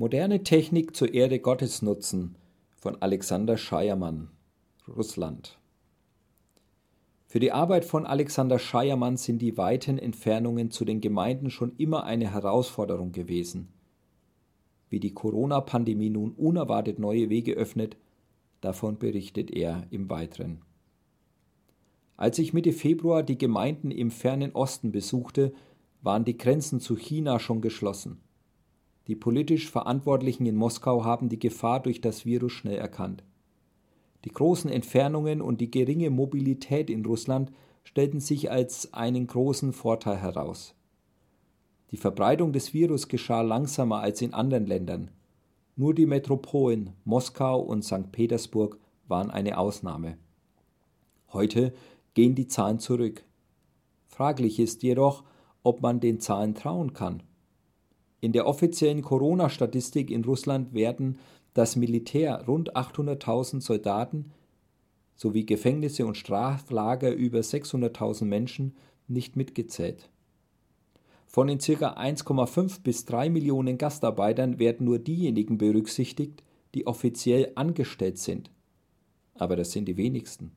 Moderne Technik zur Ehre Gottes nutzen von Alexander Scheiermann, Russland. Für die Arbeit von Alexander Scheiermann sind die weiten Entfernungen zu den Gemeinden schon immer eine Herausforderung gewesen. Wie die Corona-Pandemie nun unerwartet neue Wege öffnet, davon berichtet er im Weiteren. Als ich Mitte Februar die Gemeinden im fernen Osten besuchte, waren die Grenzen zu China schon geschlossen. Die politisch Verantwortlichen in Moskau haben die Gefahr durch das Virus schnell erkannt. Die großen Entfernungen und die geringe Mobilität in Russland stellten sich als einen großen Vorteil heraus. Die Verbreitung des Virus geschah langsamer als in anderen Ländern. Nur die Metropolen Moskau und St. Petersburg waren eine Ausnahme. Heute gehen die Zahlen zurück. Fraglich ist jedoch, ob man den Zahlen trauen kann. In der offiziellen Corona-Statistik in Russland werden das Militär rund 800.000 Soldaten sowie Gefängnisse und Straflager über 600.000 Menschen nicht mitgezählt. Von den ca. 1,5 bis 3 Millionen Gastarbeitern werden nur diejenigen berücksichtigt, die offiziell angestellt sind. Aber das sind die wenigsten.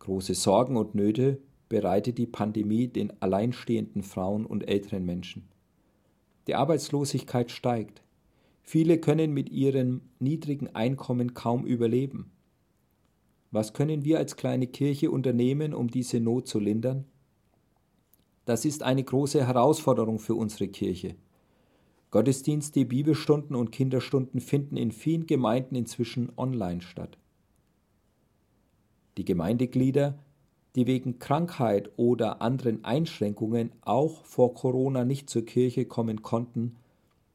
Große Sorgen und Nöte bereitet die Pandemie den alleinstehenden Frauen und älteren Menschen. Die Arbeitslosigkeit steigt. Viele können mit ihrem niedrigen Einkommen kaum überleben. Was können wir als kleine Kirche unternehmen, um diese Not zu lindern? Das ist eine große Herausforderung für unsere Kirche. Gottesdienste, Bibelstunden und Kinderstunden finden in vielen Gemeinden inzwischen online statt. Die Gemeindeglieder die wegen Krankheit oder anderen Einschränkungen auch vor Corona nicht zur Kirche kommen konnten,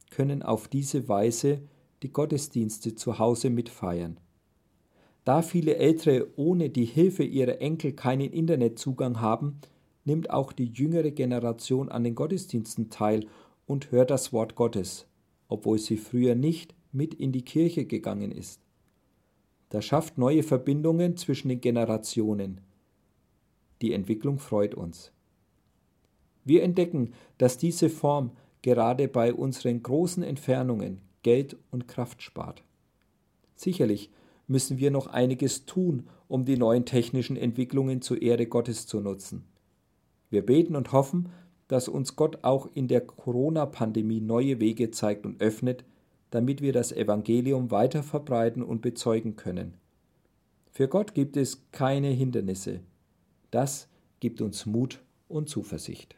können auf diese Weise die Gottesdienste zu Hause mitfeiern. Da viele Ältere ohne die Hilfe ihrer Enkel keinen Internetzugang haben, nimmt auch die jüngere Generation an den Gottesdiensten teil und hört das Wort Gottes, obwohl sie früher nicht mit in die Kirche gegangen ist. Das schafft neue Verbindungen zwischen den Generationen. Die Entwicklung freut uns. Wir entdecken, dass diese Form gerade bei unseren großen Entfernungen Geld und Kraft spart. Sicherlich müssen wir noch einiges tun, um die neuen technischen Entwicklungen zur Ehre Gottes zu nutzen. Wir beten und hoffen, dass uns Gott auch in der Corona-Pandemie neue Wege zeigt und öffnet, damit wir das Evangelium weiter verbreiten und bezeugen können. Für Gott gibt es keine Hindernisse. Das gibt uns Mut und Zuversicht.